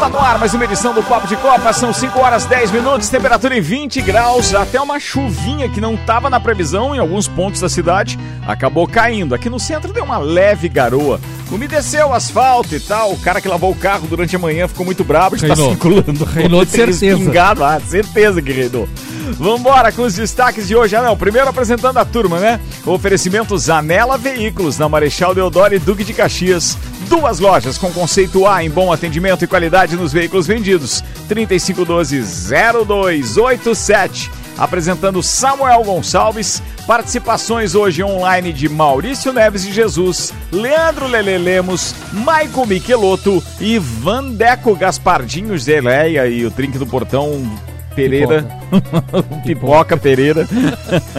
Tá no ar mais uma edição do Papo de Copa, são 5 horas 10 minutos, temperatura em 20 graus, até uma chuvinha que não tava na previsão em alguns pontos da cidade, acabou caindo. Aqui no centro deu uma leve garoa. Umedeceu o asfalto e tal, o cara que lavou o carro durante a manhã ficou muito bravo Reinou. circulando. Reinou de certeza. Pingado, ah, certeza que reinou. Vambora com os destaques de hoje. Ah, não, primeiro apresentando a turma, né? Oferecimento Zanela Veículos, na Marechal Deodoro e Duque de Caxias. Duas lojas com conceito A em bom atendimento e qualidade nos veículos vendidos. 3512-0287. Apresentando Samuel Gonçalves. Participações hoje online de Maurício Neves de Jesus, Leandro Lele Lemos, Maico Michelotto e Vandeco Gaspardinho Zeleia e o Drink do Portão Pereira. Pipoca Pereira.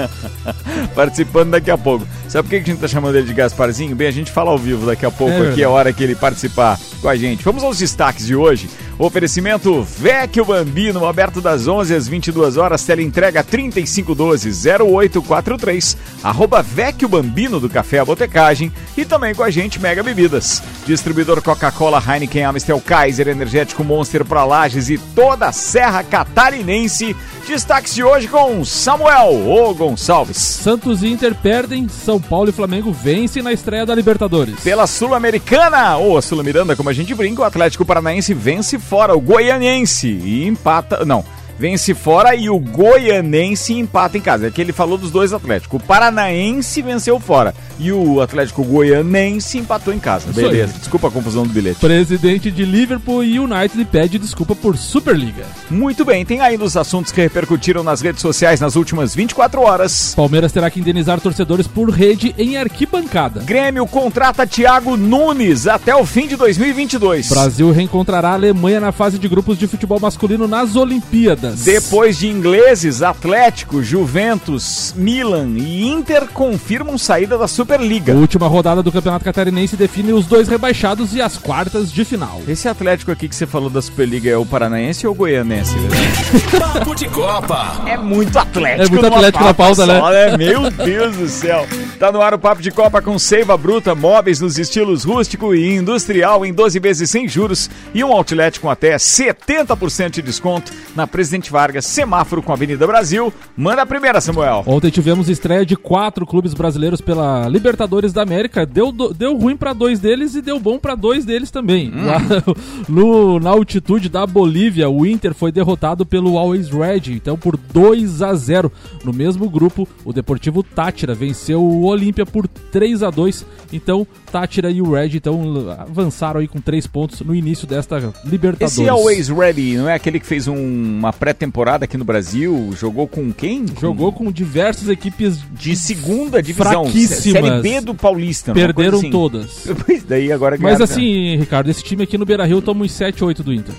Participando daqui a pouco. Sabe por que a gente tá chamando ele de Gasparzinho? Bem, a gente fala ao vivo daqui a pouco, É aqui é a hora que ele participar com a gente. Vamos aos destaques de hoje. Oferecimento Vecchio Bambino, aberto das 11 às 22 horas, tela entrega 3512-0843, arroba Vecchio Bambino do Café A Botecagem e também com a gente Mega Bebidas. Distribuidor Coca-Cola, Heineken, Amstel, Kaiser, Energético Monster para Lages e toda a Serra Catarinense. Destaques de hoje com Samuel O Gonçalves. Santos e Inter perdem, São Paulo e Flamengo vencem na estreia da Libertadores. Pela Sul-Americana, ou a Sul-Miranda, como a gente brinca, o Atlético Paranaense vence fora o Goianense e empata. Não. Vence fora e o Goianense empata em casa. É que ele falou dos dois Atléticos. O Paranaense venceu fora e o Atlético Goianense empatou em casa. Isso aí. Beleza. Desculpa a confusão do bilhete. Presidente de Liverpool e United pede desculpa por Superliga. Muito bem, tem ainda os assuntos que repercutiram nas redes sociais nas últimas 24 horas. Palmeiras terá que indenizar torcedores por rede em arquibancada. Grêmio contrata Thiago Nunes até o fim de 2022. Brasil reencontrará a Alemanha na fase de grupos de futebol masculino nas Olimpíadas. Depois de ingleses, Atlético, Juventus, Milan e Inter confirmam saída da A Superliga. última rodada do Campeonato Catarinense define os dois rebaixados e as quartas de final. Esse Atlético aqui que você falou da Superliga é o paranaense ou o goianense? Papo de Copa. É muito Atlético. É muito Atlético na pauta, né? só, Meu Deus do céu. Tá no ar o Papo de Copa com Seiva Bruta, móveis nos estilos rústico e industrial em 12 vezes sem juros e um outlet com até 70% de desconto na Presidente Vargas, semáforo com a Avenida Brasil. Manda a primeira, Samuel. Ontem tivemos estreia de quatro clubes brasileiros pela Libertadores da América. Deu, deu ruim pra dois deles e deu bom pra dois deles também. Hum. Lá no- na altitude da Bolívia, o Inter foi derrotado pelo Always Red, então por 2 a 0. No mesmo grupo, o Deportivo Tátira venceu o Olímpia por 3 a 2. Então, Tátira e o Red então avançaram aí com três pontos no início desta Libertadores. Esse Always Ready não é aquele que fez um- uma pré-temporada aqui no Brasil? Jogou com quem? Jogou com diversas equipes de segunda divisão. Fraquíssimas. Série B do Paulista. perderam assim. todas. Pois daí agora Mas assim, Ricardo, esse time aqui no Beira Rio toma uns 7, 8 do Inter.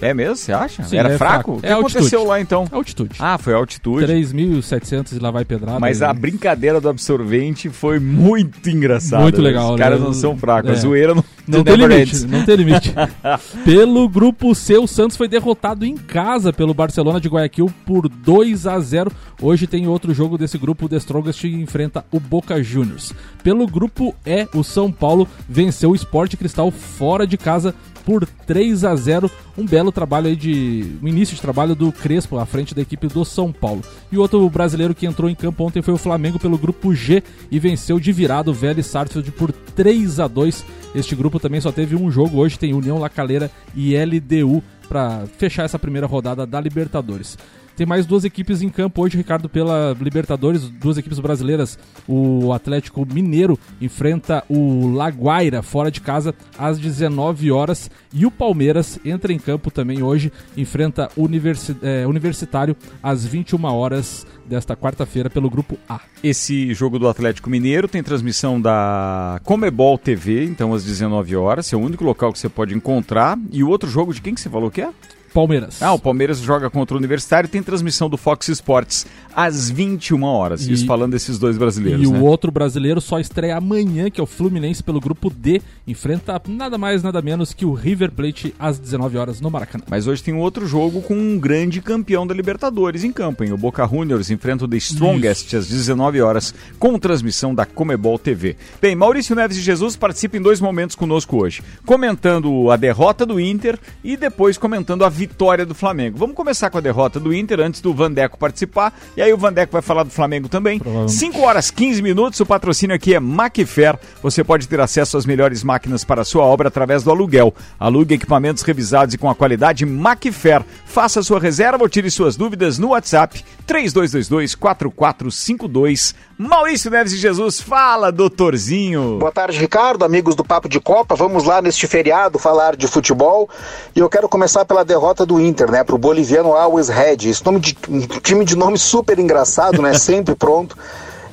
É mesmo? Você acha? Sim, Era é fraco? fraco. O que É altitude. aconteceu lá então? Altitude. Ah, foi a altitude. 3.700 e lá vai pedrada. Mas né? a brincadeira do absorvente foi muito engraçada. Muito né? legal, Os caras né? não são fracos. A É. zoeira não, Não tem limite, ends. não tem limite. pelo grupo C, o Santos foi derrotado em casa pelo Barcelona de Guayaquil por 2 a 0. Hoje tem outro jogo desse grupo, o The Strongest enfrenta o Boca Juniors. Pelo grupo E, o São Paulo venceu o Sport Cristal fora de casa por 3 a 0. Um belo trabalho aí de. um início de trabalho do Crespo à frente da equipe do São Paulo. E outro brasileiro que entrou em campo ontem foi o Flamengo pelo grupo G e venceu de virada o Vélez Sarsfield por 3 a 2. Este grupo também só teve um jogo. Hoje tem União La Calera e LDU para fechar essa primeira rodada da Libertadores. Tem mais duas equipes em campo hoje, Ricardo, pela Libertadores, duas equipes brasileiras. O Atlético Mineiro enfrenta o Laguaira fora de casa às 19 horas e o Palmeiras entra em campo também hoje, enfrenta o Universi eh, Universitário às 21 horas desta quarta-feira pelo grupo A. Esse jogo do Atlético Mineiro tem transmissão da Comebol TV, então às 19 horas. É o único local que você pode encontrar. E o outro jogo de quem que você falou que é? Palmeiras. Ah, o Palmeiras joga contra o Universitário e tem transmissão do Fox Sports às 21 horas. E- Isso falando desses dois brasileiros, E né? o outro brasileiro só estreia amanhã, que é o Fluminense pelo grupo D. Enfrenta nada mais, nada menos que o River Plate às 19 horas no Maracanã. Mas hoje tem um outro jogo com um grande campeão da Libertadores em campo, hein? O Boca Juniors enfrenta o The Strongest às 19 horas, com transmissão da Comebol TV. Bem, Maurício Neves e Jesus participam em dois momentos conosco hoje, comentando a derrota do Inter e depois comentando a vitória do Flamengo. Vamos começar com a derrota do Inter antes do Vandeco participar, e aí o Vandeco vai falar do Flamengo também. Provavelmente. 5 horas 15 minutos, o patrocínio aqui é Macfair. Você pode ter acesso às melhores máquinas para a sua obra através do aluguel. Alugue equipamentos revisados e com a qualidade Macfair. Faça sua reserva ou tire suas dúvidas no WhatsApp 3222-4452. Maurício Neves de Jesus, fala, doutorzinho. Boa tarde, Ricardo, amigos do Papo de Copa. Vamos lá neste feriado falar de futebol. E eu quero começar pela derrota do Inter, né, pro boliviano Always Red. Esse nome de um time de nome super engraçado, né, sempre pronto.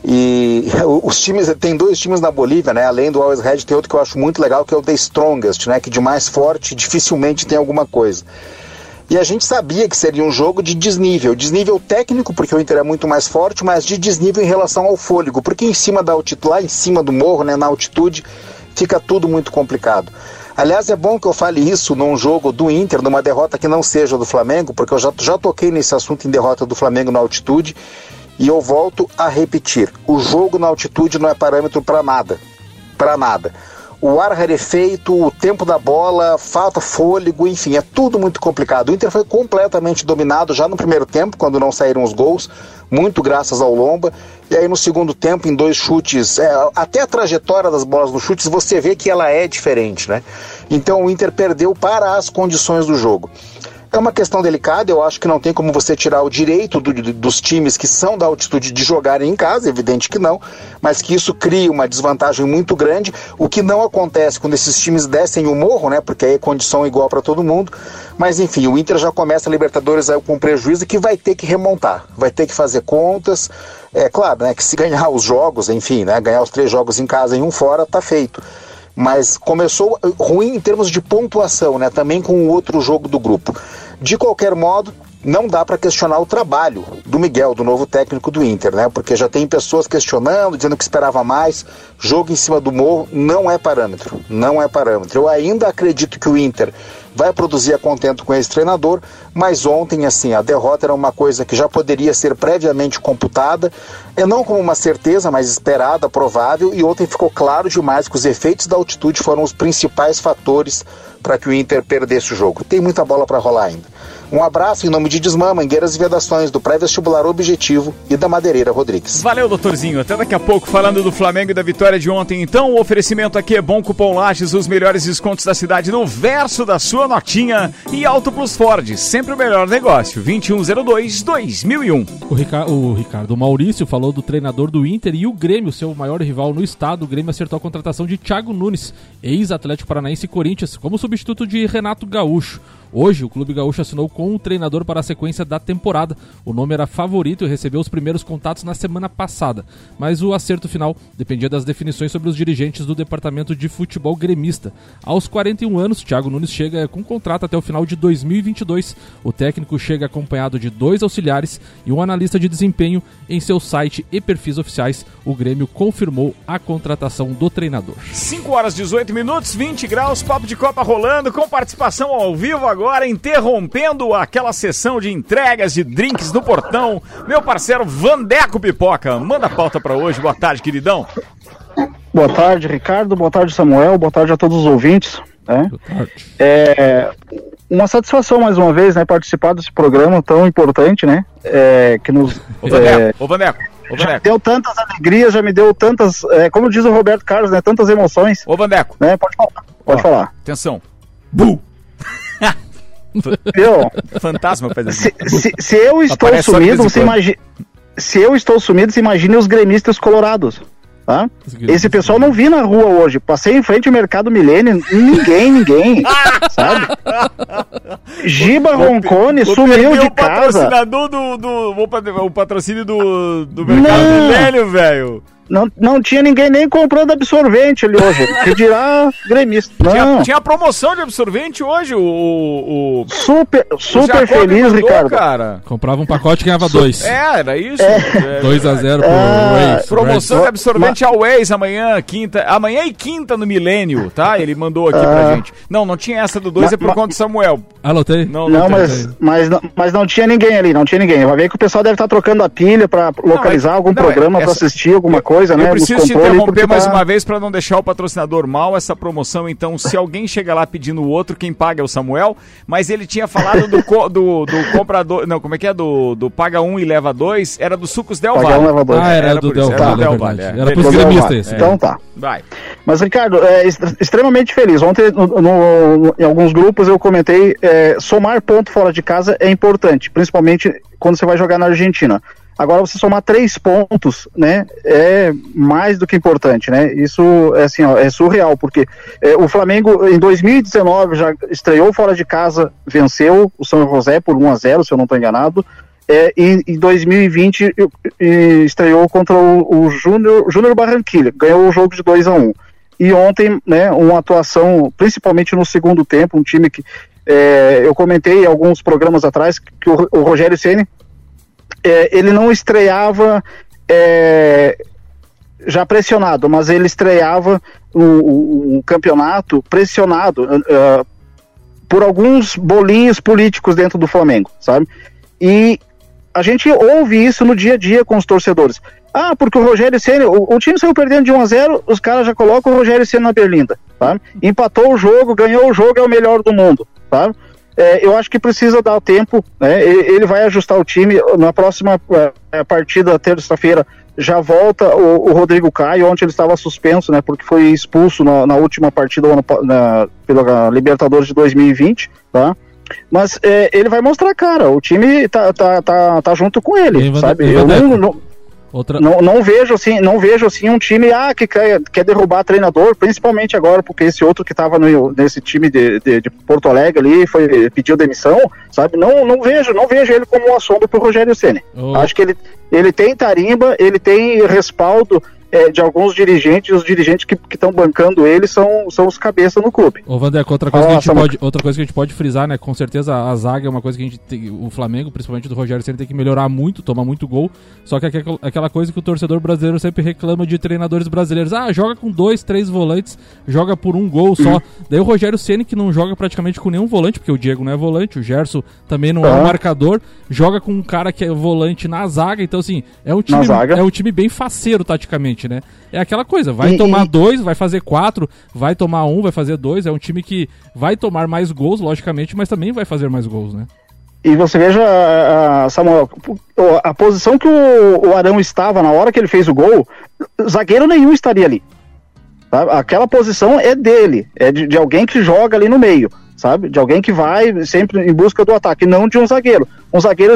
E os times, tem dois times na Bolívia, né? Além do Always Red, tem outro que eu acho muito legal, que é o The Strongest, né? Que de mais forte dificilmente tem alguma coisa. E a gente sabia que seria um jogo de desnível. Desnível técnico, porque o Inter é muito mais forte, mas de desnível em relação ao fôlego. Porque em cima da altitude, lá em cima do morro, né, na altitude, fica tudo muito complicado. Aliás, é bom que eu fale isso num jogo do Inter, numa derrota que não seja do Flamengo, porque eu já, já toquei nesse assunto em derrota do Flamengo na altitude. E eu volto a repetir: o jogo na altitude não é parâmetro para nada. Para nada. O ar rarefeito, o tempo da bola, falta fôlego, enfim, é tudo muito complicado. O Inter foi completamente dominado já no primeiro tempo, quando não saíram os gols, muito graças ao Lomba. E aí no segundo tempo, em dois chutes, é, até a trajetória das bolas nos chutes, você vê que ela é diferente, né? Então o Inter perdeu para as condições do jogo. É uma questão delicada, eu acho que não tem como você tirar o direito do- dos times que são da altitude de jogarem em casa, evidente que não, mas que isso cria uma desvantagem muito grande, o que não acontece quando esses times descem o morro, né? Porque aí é condição igual para todo mundo. Mas enfim, o Inter já começa a Libertadores com prejuízo que vai ter que remontar, vai ter que fazer contas. É claro, né? Que se ganhar os jogos, enfim, né? Ganhar os três jogos em casa e um fora, tá feito mas começou eh, ruim em termos de pontuação, né? Também com o outro jogo do grupo. De qualquer modo, não dá para questionar o trabalho do Miguel, do novo técnico do Inter, né? Porque já tem pessoas questionando, dizendo que esperava mais. Jogo em cima do morro não é parâmetro, não é parâmetro. Eu ainda acredito que o Inter vai produzir a contento com esse treinador, mas ontem, assim, a derrota era uma coisa que já poderia ser previamente computada, é não como uma certeza, mas esperada, provável, e ontem ficou claro demais que os efeitos da altitude foram os principais fatores para que o Inter perdesse o jogo. Tem muita bola para rolar ainda. Um abraço em nome de Desmã, Mangueiras e Vedações, do Pré-Vestibular Objetivo e da Madeireira Rodrigues. Valeu, doutorzinho. Até daqui a pouco, falando do Flamengo e da vitória de ontem. Então, o oferecimento aqui é bom cupom Lages, os melhores descontos da cidade no verso da sua notinha. E Auto Plus Ford, sempre o melhor negócio. 2102-2001. O, Rica- o Ricardo Maurício falou do treinador do Inter e o Grêmio, seu maior rival no estado. O Grêmio acertou a contratação de Thiago Nunes, ex-Atlético Paranaense e Corinthians, como substituto de Renato Gaúcho. Hoje, o Clube Gaúcho assinou com o treinador para a sequência da temporada. O nome era favorito e recebeu os primeiros contatos na semana passada, mas o acerto final dependia das definições sobre os dirigentes do departamento de futebol gremista. Aos 41 anos, Thiago Nunes chega com contrato até o final de 2022. O técnico chega acompanhado de dois auxiliares e um analista de desempenho. Em seu site e perfis oficiais, o Grêmio confirmou a contratação do treinador. 5 horas 18 minutos, 20 graus, papo de Copa rolando, com participação ao vivo agora, interrompendo aquela sessão de entregas de drinks no portão. Meu parceiro Vandeco Pipoca, manda a pauta pra hoje. Boa tarde, queridão. Boa tarde, Ricardo. Boa tarde, Samuel. Boa tarde a todos os ouvintes. né? É uma satisfação mais uma vez, né, participar desse programa tão importante, né, é, que nos Ô, é, Vandeco, ô, Vandeco, ô, já deu tantas alegrias, já me deu tantas, é, como diz o Roberto Carlos, né, tantas emoções, ô, Vandeco. né? Pode falar, pode Ó, falar. Atenção. Bu! Viu? Fantasma faz assim. Se, se, se eu estou Aparece só de sumido, em você quando. imagina. Se eu estou sumido, você imagine os gremistas colorados. Tá? Esse pessoal não vi na rua hoje. Passei em frente ao Mercado Milênio, ninguém, ninguém, sabe? Giba Roncone Vou sumiu perder de o casa. patrocinador do. do vou pat- o patrocínio do, do Mercado Não. Milênio, velho. Não, não tinha ninguém nem comprando absorvente ali hoje. que dirá gremista. Não. Tinha, tinha promoção de absorvente hoje, o. o, o super super feliz, mandou, Ricardo. Cara. Comprava um pacote e ganhava dois. É, era isso. É. 2 a 0 pro é. Waze. Promoção de absorvente ao Waze amanhã, quinta. Amanhã e quinta no Milênio, tá? Ele mandou aqui pra gente. Não, não tinha essa do 2, é por conta do Samuel. Anotei? Não, não, não mas, mas, mas não tinha ninguém ali, não tinha ninguém. Vai ver que o pessoal deve estar trocando a pilha pra localizar não, é, algum não, programa, essa, pra assistir alguma coisa coisa, eu né? Eu preciso te interromper mais tá... uma vez para não deixar o patrocinador mal essa promoção. Então, se alguém chega lá pedindo o outro, quem paga é o Samuel. Mas ele tinha falado do, co, do, do, comprador. Não, como é que é? Do, do paga um e leva dois. Era do Sucos Del Valle. Um, leva dois. Ah, era, era do Del Valle. Era, do Del Valle, é. era pros gremistas. Então tá. Vai. Mas, Ricardo, é extremamente feliz. Ontem, no, no, em alguns grupos, eu comentei: é, somar ponto fora de casa é importante, principalmente quando você vai jogar na Argentina. Agora, você somar três pontos, né, é mais do que importante, né? Isso é assim, ó, é surreal, porque é, o Flamengo em 2019 já estreou fora de casa, venceu o São José por 1 a 0 se eu não estou enganado. É, e em 2020 estreou contra o, o Júnior, Barranquilha, ganhou o jogo de 2 a 1 E ontem, né, uma atuação, principalmente no segundo tempo, um time que é, eu comentei alguns programas atrás que o, o Rogério Ceni é, ele não estreava é, já pressionado, mas ele estreava o, o, o campeonato pressionado uh, por alguns bolinhos políticos dentro do Flamengo, sabe? E a gente ouve isso no dia a dia com os torcedores. Ah, porque o Rogério Senna, o, o, time saiu perdendo de 1 a 0, os caras já colocam o Rogério Senna na berlinda, tá? Empatou o jogo, ganhou o jogo, é o melhor do mundo, tá? É, eu acho que precisa dar tempo, né? Ele vai ajustar o time. Na próxima é, partida, terça-feira, já volta o, o, Rodrigo Caio, ontem ele estava suspenso, né? Porque foi expulso na, na última partida na, pela Libertadores de 2020, tá? Mas é, ele vai mostrar, cara, o time tá, tá, tá, tá junto com ele, sabe? Eu não, não, Outra... Não, não vejo assim, não vejo assim um time ah, que quer, quer derrubar treinador, principalmente agora, porque esse outro que estava nesse time de, de, de, Porto Alegre ali foi, pediu demissão, sabe? Não, não vejo, não vejo ele como um assombro pro Rogério Ceni. Oh. Acho que ele, ele tem tarimba, ele tem respaldo é, de alguns dirigentes, os dirigentes que estão bancando ele são, são os cabeças no clube. Ô, Vandeco, outra coisa, que a gente pode, outra coisa que a gente pode frisar, né? Com certeza a zaga é uma coisa que a gente tem, o Flamengo, principalmente do Rogério Ceni, tem que melhorar muito, tomar muito gol. Só que é aquela coisa que o torcedor brasileiro sempre reclama de treinadores brasileiros. Ah, joga com dois, três volantes, joga por um gol só. Uhum. Daí o Rogério Ceni que não joga praticamente com nenhum volante, porque o Diego não é volante, o Gerson também não é um marcador, joga com um cara que é volante na zaga. Então assim, é um time, é um time bem faceiro taticamente né? É aquela coisa, vai e, tomar e... dois, vai fazer quatro, vai tomar um, vai fazer dois. É um time que vai tomar mais gols, logicamente, mas também vai fazer mais gols, né? E você veja, Samuel, a posição que o, Arão estava na hora que ele fez o gol, zagueiro nenhum estaria ali. Tá? Aquela posição é dele, é de, de, alguém que joga ali no meio, sabe? De alguém que vai sempre em busca do ataque, não de um zagueiro. Um zagueiro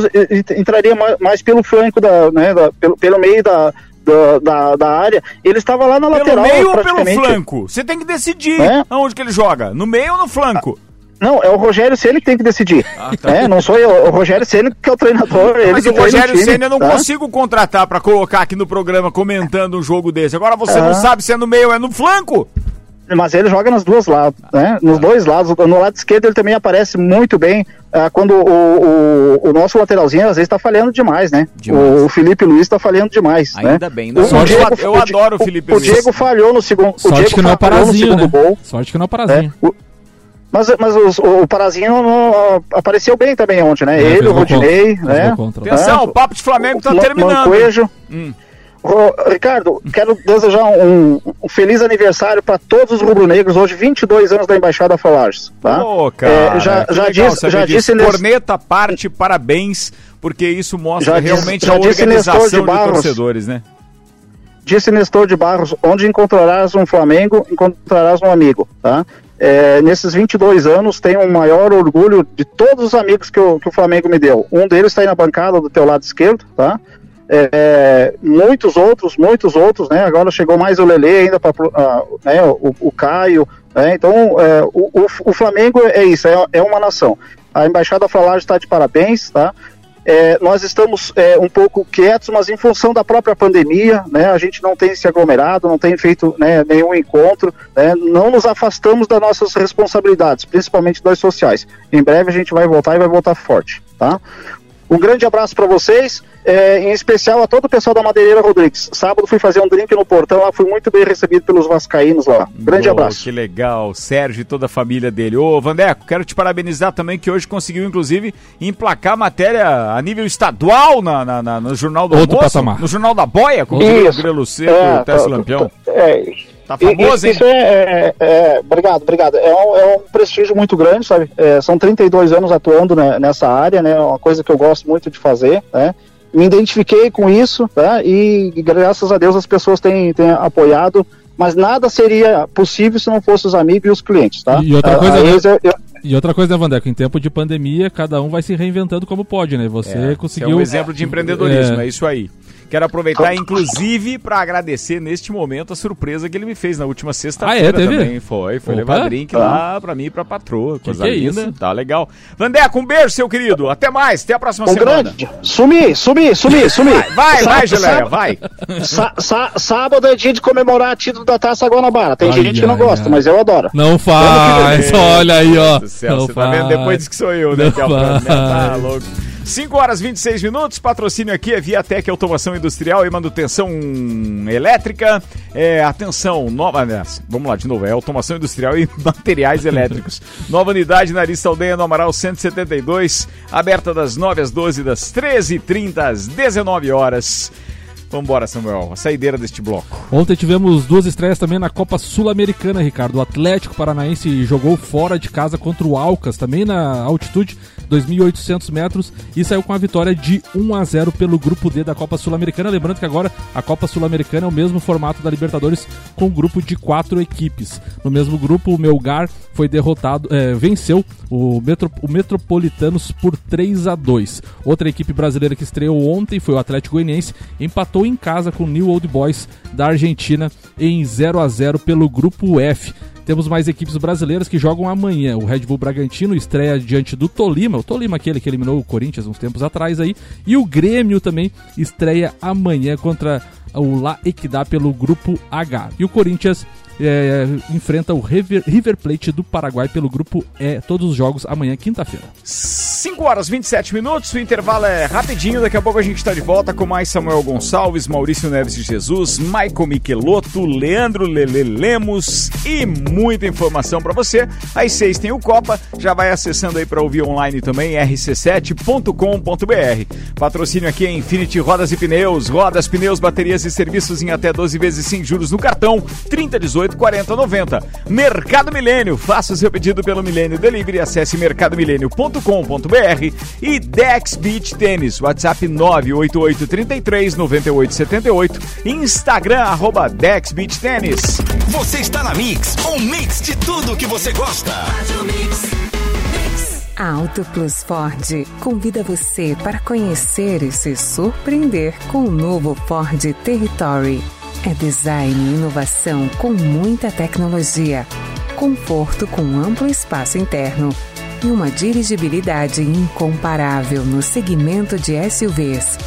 entraria mais, mais pelo flanco, da, né, da, pelo, pelo meio da, da, da, da, área, ele estava lá na pelo lateral. No meio ou pelo flanco? Você tem que decidir é? aonde que ele joga, no meio ou no flanco? Não, é o Rogério Ceni que tem que decidir. Ah, tá. é, não sou eu, o Rogério Ceni que é o treinador. Ele Mas o Rogério Ceni eu não tá? consigo contratar para colocar aqui no programa comentando um jogo desse. Agora você ah. não sabe se é no meio ou é no flanco. Mas ele joga nos dois lados, né? Nos dois lados. No lado esquerdo ele também aparece muito bem. Ah, quando o, o, o, nosso lateralzinho às vezes está falhando demais, né? Demais. O, Felipe Luiz está falhando demais. Ainda né? bem. Não. O, Diego, eu, adoro o Felipe o, Luiz. O Diego falhou no segundo. Sorte o Diego que não é parazinho, no né? Gol. Sorte que não é parazinho. É, mas, mas os, o, Parazinho não, apareceu bem também ontem, né? É, Ele, o Rodinei, né? Atenção, o Papo de Flamengo tá terminando. Mancoejo. Hum. Ricardo, quero desejar um, um feliz aniversário para todos os rubro-negros, hoje 22 anos da Embaixada Falares. Tá? Oh, cara, é, já já disse, já disse nesse... Corneta parte, parabéns, porque isso mostra já realmente disse, a organização de, Barros, de torcedores, né? Disse Nestor de Barros, onde encontrarás um Flamengo, encontrarás um amigo, tá? É, nesses 22 anos, tenho o um maior orgulho de todos os amigos que o, que o Flamengo me deu. Um deles está aí na bancada do teu lado esquerdo, tá? É, muitos outros, muitos outros, né? Agora chegou mais o Lele ainda para uh, né, o, o, Caio. Né? Então, é, o, o, Flamengo é isso, é, é, uma nação. A Embaixada Falar está de parabéns, tá? é, nós estamos é, um pouco quietos, mas em função da própria pandemia, né, a gente não tem se aglomerado, não tem feito né, nenhum encontro, né, não nos afastamos das nossas responsabilidades, principalmente das sociais. Em breve a gente vai voltar e vai voltar forte. Tá? Um grande abraço para vocês, é, em especial a todo o pessoal da Madeireira Rodrigues. Sábado fui fazer um drink no portão lá, fui muito bem recebido pelos vascaínos lá. Grande Boa, abraço. Que legal, Sérgio e toda a família dele. Ô, Vandeco, quero te parabenizar também que hoje conseguiu, inclusive, emplacar matéria a nível estadual na, na, na no Jornal do Outro Almoço, patamar. no Jornal da Boia, com o. Grelo Seco, É, o Tess tá- Lampião. É, Tá famoso, isso, hein? isso é, é- é- Obrigado, obrigado. É um, é um prestígio muito grande, sabe? É, são 32 anos atuando né, nessa área, né? É uma coisa que eu gosto muito de fazer, né? Me identifiquei com isso, tá? E graças a Deus as pessoas têm, têm apoiado, mas nada seria possível se não fossem os amigos e os clientes, tá? E outra A- coisa, né? eu- eu- E outra coisa, né, Vandeco? Em tempo de pandemia, cada um vai se reinventando como pode, né? Você É, conseguiu. É um exemplo de empreendedorismo, é, É. isso aí. Quero aproveitar, inclusive, para agradecer neste momento a surpresa que ele me fez na última sexta-feira Ah, é? Teve? também. Foi, foi Opa. levar drink lá pra mim e pra patroa. Coisa que é linda. isso? Tá legal. Vandeco, um beijo, seu querido. Até mais, até a próxima um semana. grande. Sumi, sumi, sumi, sumi. Vai, vai, Geleia, sábado- vai. Sá- sá- sábado é dia de comemorar título da Taça Guanabara. Tem Ai, gente que não ai, gosta, ai. mas eu adoro. Não faz, olha aí, ó. Do céu, Não você tá vendo? faz. Depois diz que sou eu, né? Não Que é o problema. Tá faz. louco. 5 horas e 26 minutos, patrocínio aqui é Viatec Automação Industrial e Manutenção Elétrica. É, atenção, nova, vamos lá de novo, é Automação Industrial e Materiais Elétricos. nova unidade na Arista Aldeia no Amaral 172, aberta das 9 às 12, das 13h30 às 19 horas. Vambora, Samuel, a saideira deste bloco. Ontem tivemos duas estreias também na Copa Sul-Americana, Ricardo. O Atlético Paranaense jogou fora de casa contra o Alcas, também na altitude 2.800 metros, e saiu com a vitória de 1 a 0 pelo grupo D da Copa Sul-Americana. Lembrando que agora a Copa Sul-Americana é o mesmo formato da Libertadores, com um grupo de quatro equipes. No mesmo grupo, o Melgar foi derrotado, é, venceu o, Metro, o Metropolitanos por 3 a 2 Outra equipe brasileira que estreou ontem foi o Atlético Goianiense, empatou em casa com o New Old Boys da Argentina em 0 a 0 pelo grupo F. Temos mais equipes brasileiras que jogam amanhã. O Red Bull Bragantino estreia diante do Tolima, o Tolima aquele que eliminou o Corinthians uns tempos atrás aí, e o Grêmio também estreia amanhã contra o La Equidad pelo grupo H. E o Corinthians é, enfrenta o River, River Plate do Paraguai pelo grupo E, todos os jogos amanhã, quinta-feira. 5 horas 27 minutos, o intervalo é rapidinho, daqui a pouco a gente está de volta com mais Samuel Gonçalves, Maurício Neves de Jesus, Michael Michelotto, Leandro Lele Lemos e muita informação para você. Às 6 tem o Copa, já vai acessando aí para ouvir online também, rc7.com.br. Patrocínio aqui é Infinity Rodas e Pneus, rodas, pneus, baterias e serviços em até 12 vezes sem juros no cartão, 30, 18, 40, 90. Mercado Milênio, faça o seu pedido pelo Milênio Delivery, acesse mercadomilênio.com.br e Dex Beach Tênis, WhatsApp 98833 9878, Instagram arroba Dex Beach Tênis. Você está na Mix, um mix de tudo que você gosta. A Auto Plus Ford convida você para conhecer e se surpreender com o novo Ford Territory. É design e inovação com muita tecnologia, conforto com amplo espaço interno e uma dirigibilidade incomparável no segmento de SUVs.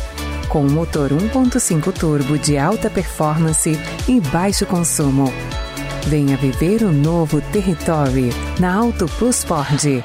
Com motor 1.5 turbo de alta performance e baixo consumo. Venha viver o novo Territory na Auto Plus Ford.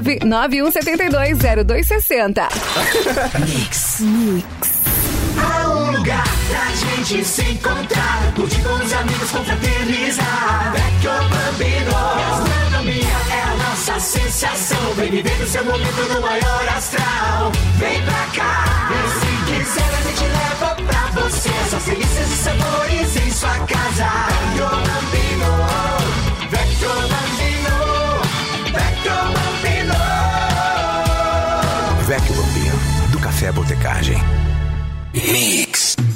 991720260. Há um lugar pra gente se encontrar, com é a nossa sensação. Vem viver o seu momento no maior astral. Vem pra cá, e se quiser a gente leva pra você essas delícias e sabores em sua casa. Botecagem. Mix.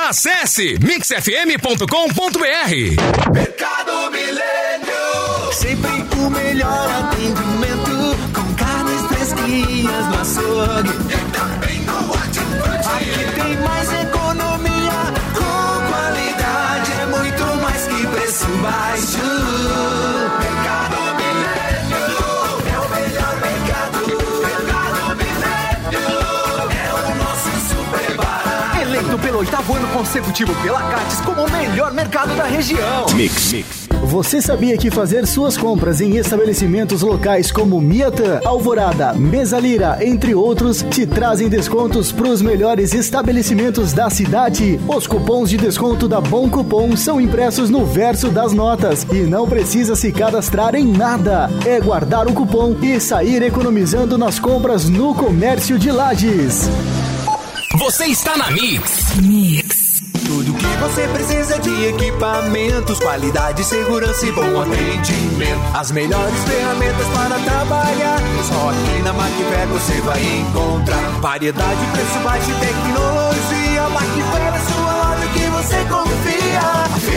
Acesse mixfm.com.br. Mercado Milênio. Sempre o melhor atendimento. Com carnes fresquinhas no açougue. E também no. Aqui tem mais oitavo ano consecutivo pela Cates como o melhor mercado da região. Mix, mix. Você sabia que fazer suas compras em estabelecimentos locais como Miatã, Alvorada, Mesalira, entre outros, te trazem descontos para os melhores estabelecimentos da cidade? Os cupons de desconto da Bom Cupom são impressos no verso das notas e não precisa se cadastrar em nada. É guardar o cupom e sair economizando nas compras no comércio de Lages. Você está na Mix. Mix. Tudo que você precisa de equipamentos, qualidade, segurança e bom atendimento. As melhores ferramentas para trabalhar. Só aqui na Macfer você vai encontrar variedade, preço baixo e tecnologia. Macfer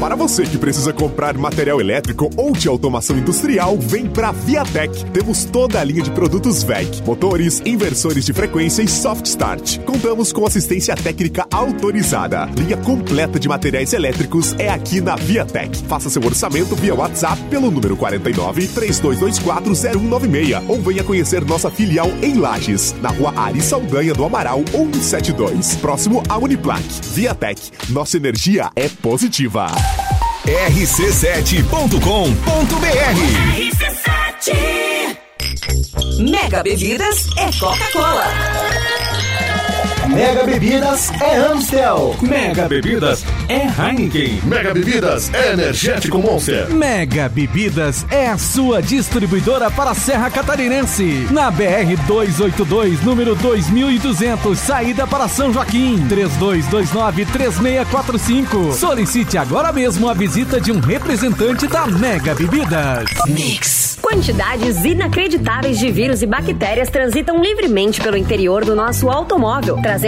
Para você que precisa comprar material elétrico ou de automação industrial, vem pra Viatec. Temos toda a linha de produtos VEC, motores, inversores de frequência e soft start. Contamos com assistência técnica autorizada. Linha completa de materiais elétricos é aqui na Viatec. Faça seu orçamento via WhatsApp pelo número 49 3224 0196 ou venha conhecer nossa filial em Lages, na rua Ari Saldanha do Amaral 172, próximo à Uniplac. Viatec, nossa energia é positiva. rc7.com.br Mega Bebidas é Coca-Cola. Mega Bebidas é Amstel. Mega Bebidas é Heineken. Mega Bebidas é Energético Monster. Mega Bebidas é a sua distribuidora para a Serra Catarinense. Na BR 282, número 2200, saída para São Joaquim. 3229-3645. Solicite agora mesmo a visita de um representante da Mega Bebidas. Mix. Quantidades inacreditáveis de vírus e bactérias transitam livremente pelo interior do nosso automóvel, trazendo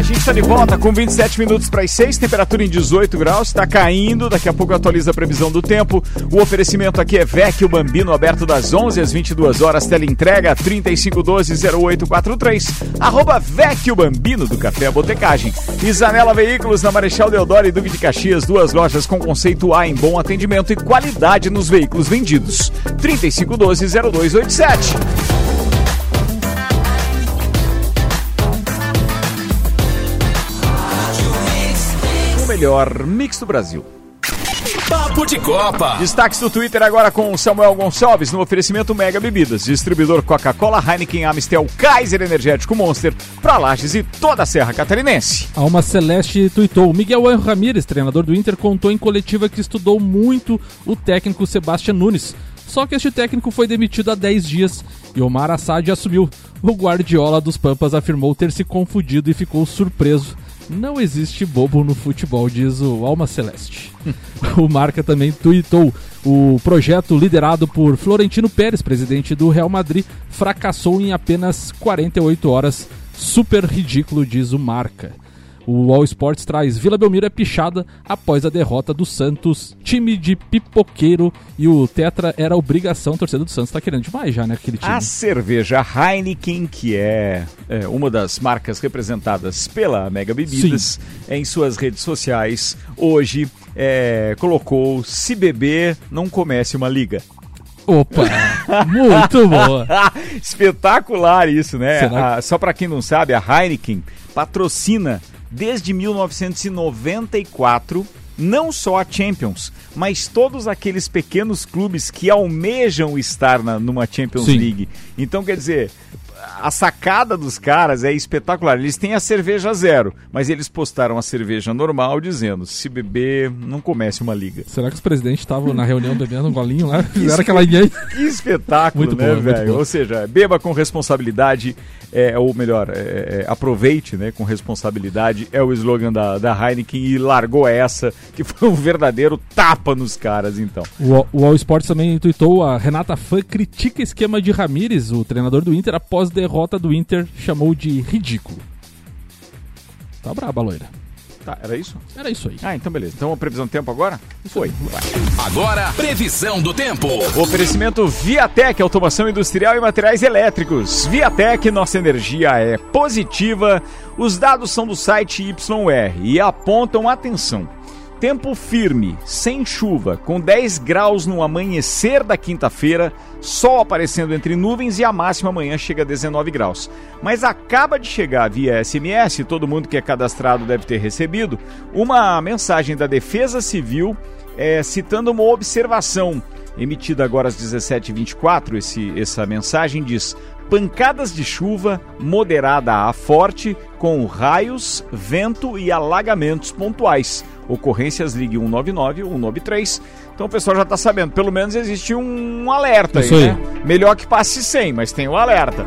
A gente está de volta com 27 minutos para as 6, temperatura em 18 graus, está caindo, daqui a pouco atualiza a previsão do tempo. O oferecimento aqui é Vecchio Bambino, aberto das 11 às 22 horas, tela entrega 3512-0843, arroba Vecchio Bambino do Café Botecagem. Zanela Veículos na Marechal Deodoro e Duque de Caxias, duas lojas com conceito A em bom atendimento e qualidade nos veículos vendidos. 3512-0287. Melhor mix do Brasil. Papo de Copa. Destaques do Twitter agora com Samuel Gonçalves no oferecimento Mega Bebidas, distribuidor Coca-Cola, Heineken, Amistel, Kaiser Energético Monster, para Lages e toda a Serra Catarinense. Alma Celeste tuitou. Miguel Anjo Ramírez, treinador do Inter, contou em coletiva que estudou muito o técnico Sebastião Nunes. Só que este técnico foi demitido há 10 dias e Omar Assad assumiu. O Guardiola dos Pampas afirmou ter se confundido e ficou surpreso não existe bobo no futebol, diz o Alma Celeste. o Marca também tweetou: o projeto liderado por Florentino Pérez, presidente do Real Madrid, fracassou em apenas 48 horas. Super ridículo, diz o Marca. O All Sports traz Vila Belmiro é pichada após a derrota do Santos, time de pipoqueiro e o Tetra era obrigação, torcedor do Santos tá querendo demais já, né, aquele time. A cerveja Heineken, que é, é uma das marcas representadas pela Mega Bebidas, Sim. em suas redes sociais, hoje é, colocou se beber, não comece uma liga. Opa, muito boa. Espetacular isso, né? A, só para quem não sabe, a Heineken patrocina desde 1994 não só a Champions, mas todos aqueles pequenos clubes que almejam estar na, numa Champions Sim. League. Então, quer dizer, a sacada dos caras é espetacular. Eles têm a cerveja zero, mas eles postaram a cerveja normal dizendo: se beber, não comece uma liga. Será que os presidentes estavam na reunião bebendo um golinho lá? Fizeram aquela Que espetáculo, muito né, velho? Ou seja, beba com responsabilidade, é, ou melhor, é, é, aproveite né, com responsabilidade, é o slogan da, da Heineken e largou essa, que foi um verdadeiro tapa nos caras, então. O, o All Sports também intuitou a Renata Fã critica esquema de Ramires, o treinador do Inter, após derrota do Inter, chamou de ridículo. Tá braba, loira. Tá, era isso? Era isso aí. Ah, então beleza. Então a previsão do tempo agora? Foi. Vai. Agora, previsão do tempo. Oferecimento Viatec, automação industrial e materiais elétricos. Viatec, nossa energia é positiva. Os dados são do site YR e apontam atenção. Tempo firme, sem chuva, com 10 graus no amanhecer da quinta-feira, sol aparecendo entre nuvens e a máxima amanhã chega a 19 graus. Mas acaba de chegar via SMS, todo mundo que é cadastrado deve ter recebido, uma mensagem da Defesa Civil é, citando uma observação emitida agora às 17h24. Esse, essa mensagem diz: pancadas de chuva moderada a forte, com raios, vento e alagamentos pontuais. Ocorrências ligue 199 193. Então o pessoal já está sabendo, pelo menos existe um alerta aí, aí, né? Melhor que passe 100, mas tem o um alerta.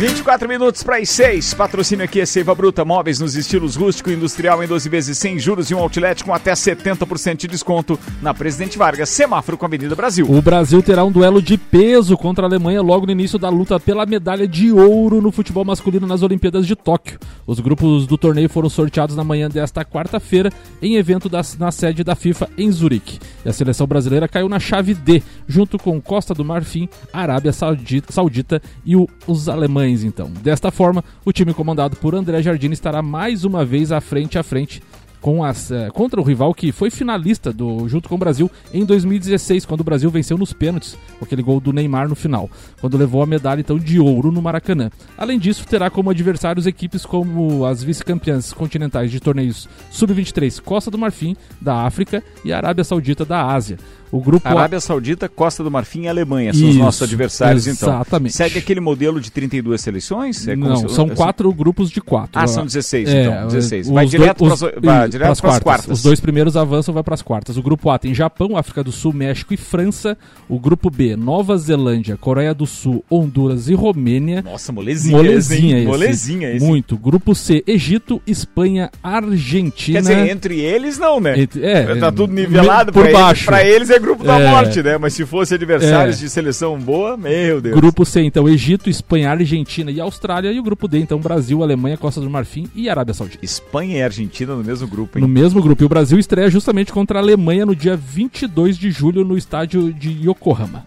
24 minutos para as 6. Patrocínio aqui é Seiva Bruta Móveis nos estilos rústico e industrial em 12 vezes sem juros e um outlet com até 70% de desconto na Presidente Vargas, semáforo com a Avenida Brasil. O Brasil terá um duelo de peso contra a Alemanha logo no início da luta pela medalha de ouro no futebol masculino nas Olimpíadas de Tóquio. Os grupos do torneio foram sorteados na manhã desta quarta-feira em evento da, na sede da FIFA em Zurique. E a seleção brasileira caiu na chave D, junto com Costa do Marfim, Arábia Saudita, Saudita e o, os alemães então. Desta forma, o time comandado por André Jardine estará mais uma vez à frente a frente com as, uh, contra o rival que foi finalista do junto com o Brasil em 2016, quando o Brasil venceu nos pênaltis, com aquele gol do Neymar no final, quando levou a medalha então de ouro no Maracanã. Além disso, terá como adversários equipes como as vice-campeãs continentais de torneios Sub-23 Costa do Marfim, da África e Arábia Saudita da Ásia. O grupo Arábia a... Saudita, Costa do Marfim e Alemanha são Isso, os nossos adversários, exatamente. então. Exatamente. Segue aquele modelo de 32 seleções? É Não, se... são quatro grupos de quatro. Ah, são 16, é, então. 16. Vai direto para as quartas. quartas. Os dois primeiros avançam vai para as quartas. O grupo A tem Japão, África do Sul, México e França. O grupo B, Nova Zelândia, Coreia do Sul, Honduras e Romênia. Nossa, molezinha. Molezinha esse. Molezinha esse. Muito. Grupo C, Egito, Espanha, Argentina. Quer dizer, entre eles não, né? Entre, é, tá tudo nivelado por baixo. Para eles é grupo da é, morte, né? Mas se fosse adversários é. de seleção boa, meu Deus. Grupo C, então, Egito, Espanha, Argentina e Austrália. E o grupo D, então, Brasil, Alemanha, Costa do Marfim e Arábia Saudita. Espanha e Argentina no mesmo grupo, hein? No mesmo grupo. E o Brasil estreia justamente contra a Alemanha no dia 22 de julho no estádio de Yokohama.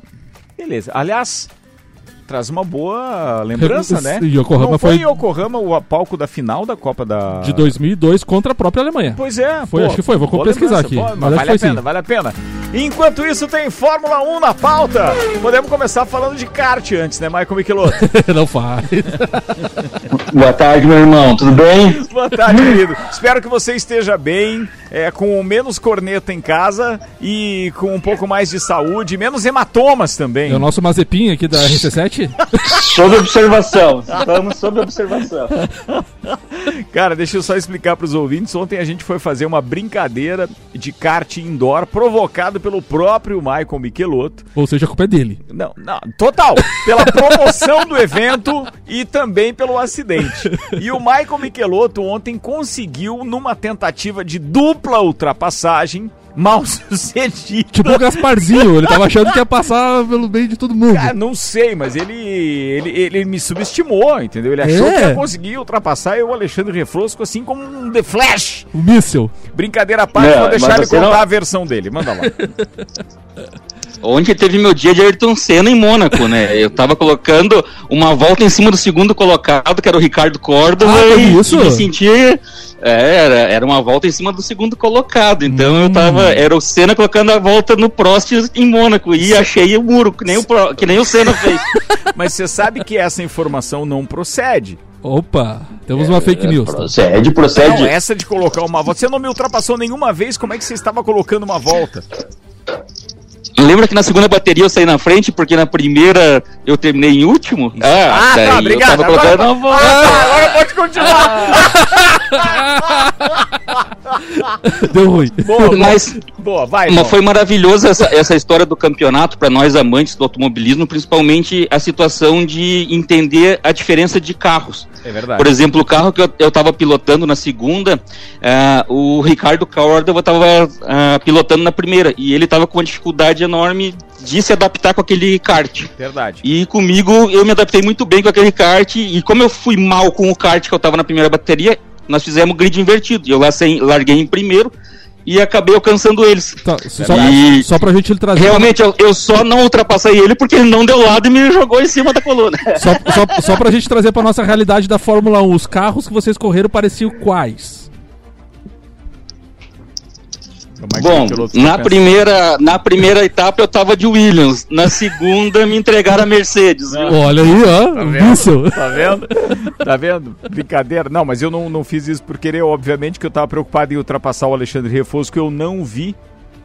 Beleza. Aliás, traz uma boa lembrança, né? Yokohama Não foi foi Yokohama o palco da final da Copa da de 2002 contra a própria Alemanha. Pois é, foi, pô, acho que foi, vou pesquisar aqui. Pô, mas vale a pena, sim. vale a pena. Enquanto isso tem Fórmula 1 na pauta. Podemos começar falando de kart antes, né, Michael Michelotto? Não faz. Boa tarde, meu irmão. Tudo bem? Boa tarde, querido. Espero que você esteja bem, é, com menos corneta em casa e com um pouco mais de saúde, menos hematomas também. É o nosso Mazepin aqui da RC7? sob observação. Estamos sob observação. Cara, deixa eu só explicar para os ouvintes. Ontem a gente foi fazer uma brincadeira de kart indoor provocado pelo próprio Michael Michelotto. Ou seja, a culpa é dele. Não, não, total. Pela promoção do evento e também pelo acidente. E o Michael Michelotto ontem conseguiu, numa tentativa de dupla ultrapassagem, mal sucedido. Tipo o Gasparzinho, ele tava achando que ia passar pelo meio de todo mundo. Ah, não sei, mas ele, ele, ele me subestimou, entendeu? Ele achou É. que ia conseguir ultrapassar eu, Alexandre Refrosco, assim como um The Flash. O míssel. Brincadeira à parte, Não, vou deixar ele você contar não- a versão dele. Manda lá. Ontem teve meu dia de Ayrton Senna em Mônaco, né? Eu tava colocando uma volta em cima do segundo colocado, que era o Ricardo Córdova, Ah, e, isso? e me senti. É, era, era uma volta em cima do segundo colocado. Então eu tava. Era o Senna colocando a volta no Prost em Mônaco. E achei o muro, que nem o, Pro- que nem o Senna fez. Mas você sabe que essa informação não procede. Opa, temos uma fake news. Procede, procede. Não, essa de colocar uma volta. Você não me ultrapassou nenhuma vez, como é que você estava colocando uma volta? Lembra que na segunda bateria eu saí na frente, porque na primeira eu terminei em último? Ah, daí tá, eu obrigado. tava colocando Agora, ah, agora pode continuar. Deu ruim. Boa. Mas- boa, vai. Mas foi maravilhosa essa, essa história do campeonato para nós amantes do automobilismo, principalmente a situação de entender a diferença de carros. É verdade. Por exemplo, o carro que eu, eu tava pilotando na segunda, ah, o Ricardo Córdova estava pilotando na primeira e ele tava com uma dificuldade enorme de se adaptar com aquele kart. Verdade. E comigo eu me adaptei muito bem com aquele kart e como eu fui mal com o kart que eu tava na primeira bateria, nós fizemos grid invertido. Eu larguei, larguei em primeiro e acabei alcançando eles. Tá, só, E- só pra gente trazer. Realmente, eu, eu só não ultrapassei ele porque ele não deu lado e me jogou em cima da coluna. Só, só, só pra gente trazer pra nossa realidade da Fórmula 1, os carros que vocês correram pareciam quais? Bom, na primeira, na primeira etapa eu tava de Williams, na segunda me entregaram a Mercedes. viu? Olha aí, ó, Tá vendo? míssil. Tá vendo? Tá vendo? Brincadeira. Não, mas eu não, não fiz isso por querer, obviamente, que eu tava preocupado em ultrapassar o Alexandre Refosco, que eu não vi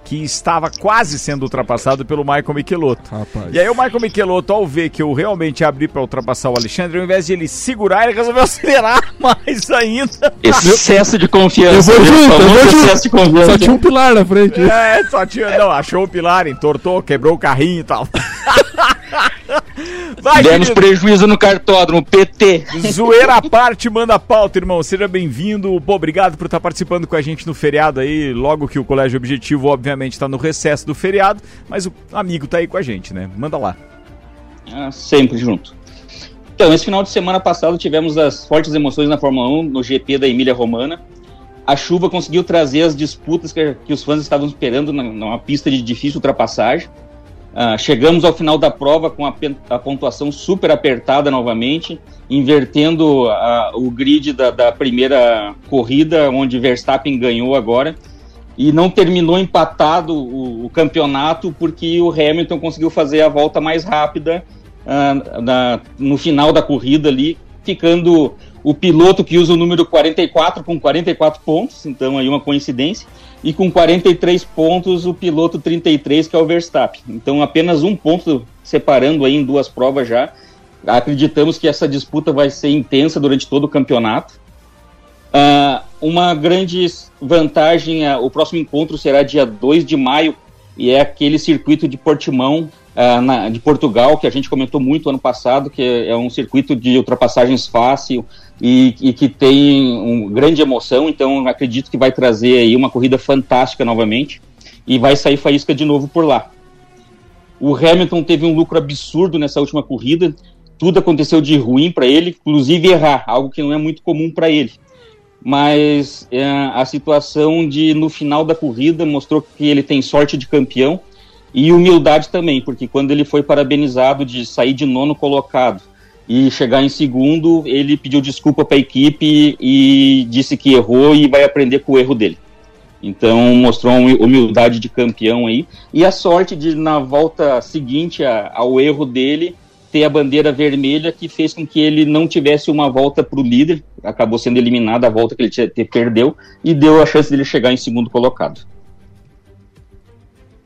que estava quase sendo ultrapassado pelo Michael Michelotto. Rapaz. E aí o Michael Michelotto, ao ver que eu realmente abri para ultrapassar o Alexandre, ao invés de ele segurar, ele resolveu acelerar mais ainda. Excesso de Eu confiança. vou viu? junto, eu vou excesso de junto. confiança. Só tinha um pilar na frente. É, só tinha. Não, achou o pilar, entortou, quebrou o carrinho e tal. Vai, Demos querido. prejuízo no cartódromo, PT. Zoeira à parte, manda a pauta, irmão. Seja bem-vindo. Pô, obrigado por estar participando com a gente no feriado aí. Logo que o Colégio Objetivo, obviamente, está no recesso do feriado, mas o amigo tá aí com a gente, né? Manda lá. Ah, sempre junto. Então, esse final de semana passado tivemos as fortes emoções na Fórmula 1, no GP da Emília Romana. A chuva conseguiu trazer as disputas que, que os fãs estavam esperando na- numa pista de difícil ultrapassagem. Ah, chegamos ao final da prova com a, a pontuação super apertada novamente, invertendo ah, o grid da, da primeira corrida, onde Verstappen ganhou agora. E não terminou empatado o, o campeonato porque o Hamilton conseguiu fazer a volta mais rápida ah, na- no final da corrida ali, ficando o piloto que usa o número 44 com 44 pontos, então aí uma coincidência, e com 43 pontos o piloto 33 que é o Verstappen. Então apenas um ponto separando aí em duas provas já. Acreditamos que essa disputa vai ser intensa durante todo o campeonato. Ah, uma grande vantagem, ah, o próximo encontro será dia 2 de maio, e é aquele circuito de Portimão, ah, na- de Portugal, que a gente comentou muito ano passado, que é, é um circuito de ultrapassagens fácil e, e que tem um grande emoção, então acredito que vai trazer aí uma corrida fantástica novamente, e vai sair faísca de novo por lá. O Hamilton teve um lucro absurdo nessa última corrida, tudo aconteceu de ruim para ele, inclusive errar, algo que não é muito comum para ele mas é, a situação de no final da corrida mostrou que ele tem sorte de campeão e humildade também, porque quando ele foi parabenizado de sair de nono colocado e chegar em segundo, ele pediu desculpa para a equipe e disse que errou e vai aprender com o erro dele. Então mostrou uma humildade de campeão aí e a sorte de na volta seguinte a- ao erro dele ter a bandeira vermelha que fez com que ele não tivesse uma volta para o líder, acabou sendo eliminado a volta que ele tinha- perdeu e deu a chance dele chegar em segundo colocado.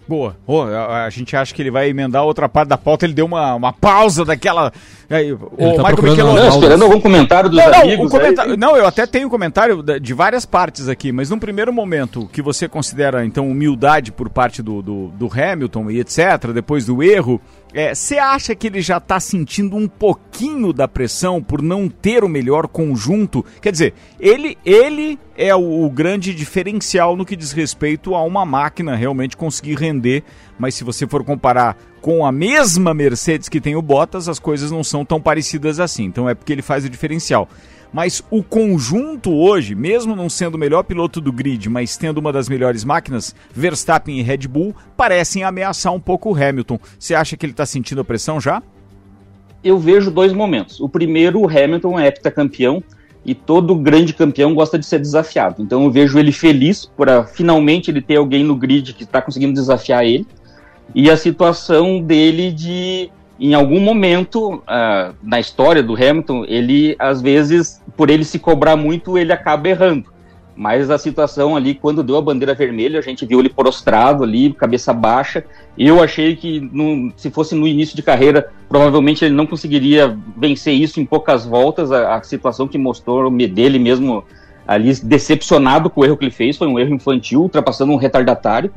Boa. Ô, a, a gente acha que ele vai emendar outra parte da pauta. Ele deu uma, uma pausa daquela. Aí, o tá Michael procurando Michelotto- Não, esperando algum comentário dos não, não, amigos o comentário- aí. não, eu até tenho comentário de várias partes aqui, mas num primeiro momento, que você considera, então, humildade por parte do, do, do Hamilton e etc., depois do erro, Você é, acha que ele já está sentindo um pouquinho da pressão por não ter o melhor conjunto? Quer dizer, ele, ele é o, o, grande diferencial no que diz respeito a uma máquina realmente conseguir render, mas se você for comparar com a mesma Mercedes que tem o Bottas, as coisas não são tão parecidas assim. Então é porque ele faz o diferencial mas o conjunto hoje, mesmo não sendo o melhor piloto do grid, mas tendo uma das melhores máquinas, Verstappen e Red Bull, parecem ameaçar um pouco o Hamilton. Você acha que ele está sentindo a pressão já? Eu vejo dois momentos. O primeiro, o Hamilton é heptacampeão e todo grande campeão gosta de ser desafiado. Então eu vejo ele feliz por a, finalmente ele ter alguém no grid que está conseguindo desafiar ele. E a situação dele de em algum momento uh, na história do Hamilton, ele às vezes, por ele se cobrar muito, ele acaba errando. Mas a situação ali, quando deu a bandeira vermelha, a gente viu ele prostrado ali, cabeça baixa. Eu achei que no, se fosse no início de carreira, provavelmente ele não conseguiria vencer isso em poucas voltas. A, a situação que mostrou dele mesmo ali decepcionado com o erro que ele fez foi um erro infantil, ultrapassando um retardatário.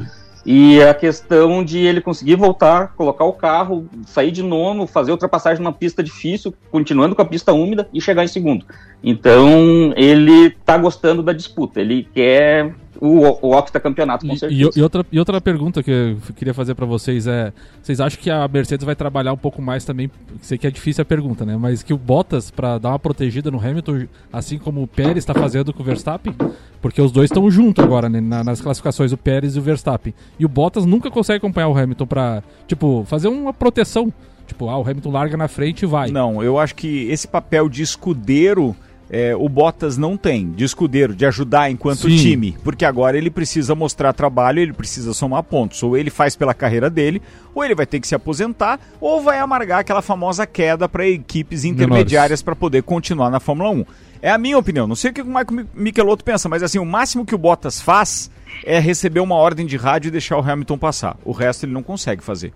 E a questão de ele conseguir voltar, colocar o carro, sair de nono, fazer ultrapassagem numa pista difícil, continuando com a pista úmida e chegar em segundo. Então, ele tá gostando da disputa, ele quer o, o octacampeonato, com certeza. E, e, outra, e outra pergunta que eu queria fazer para vocês é: vocês acham que a Mercedes vai trabalhar um pouco mais também? Sei que é difícil a pergunta, né? Mas que o Bottas, para dar uma protegida no Hamilton, assim como o Pérez está fazendo com o Verstappen, porque os dois estão juntos agora, né? nas classificações, o Pérez e o Verstappen. E o Bottas nunca consegue acompanhar o Hamilton para, tipo, fazer uma proteção. Tipo, ah, o Hamilton larga na frente e vai. Não, eu acho que esse papel de escudeiro é, o Bottas não tem, de escudeiro, de ajudar enquanto Sim. time, porque agora ele precisa mostrar trabalho, ele precisa somar pontos. Ou ele faz pela carreira dele, ou ele vai ter que se aposentar, ou vai amargar aquela famosa queda para equipes intermediárias para poder continuar na Fórmula 1. É a minha opinião. Não sei o que o Michael Michelotto pensa, mas assim, o máximo que o Bottas faz é receber uma ordem de rádio e deixar o Hamilton passar. O resto ele não consegue fazer.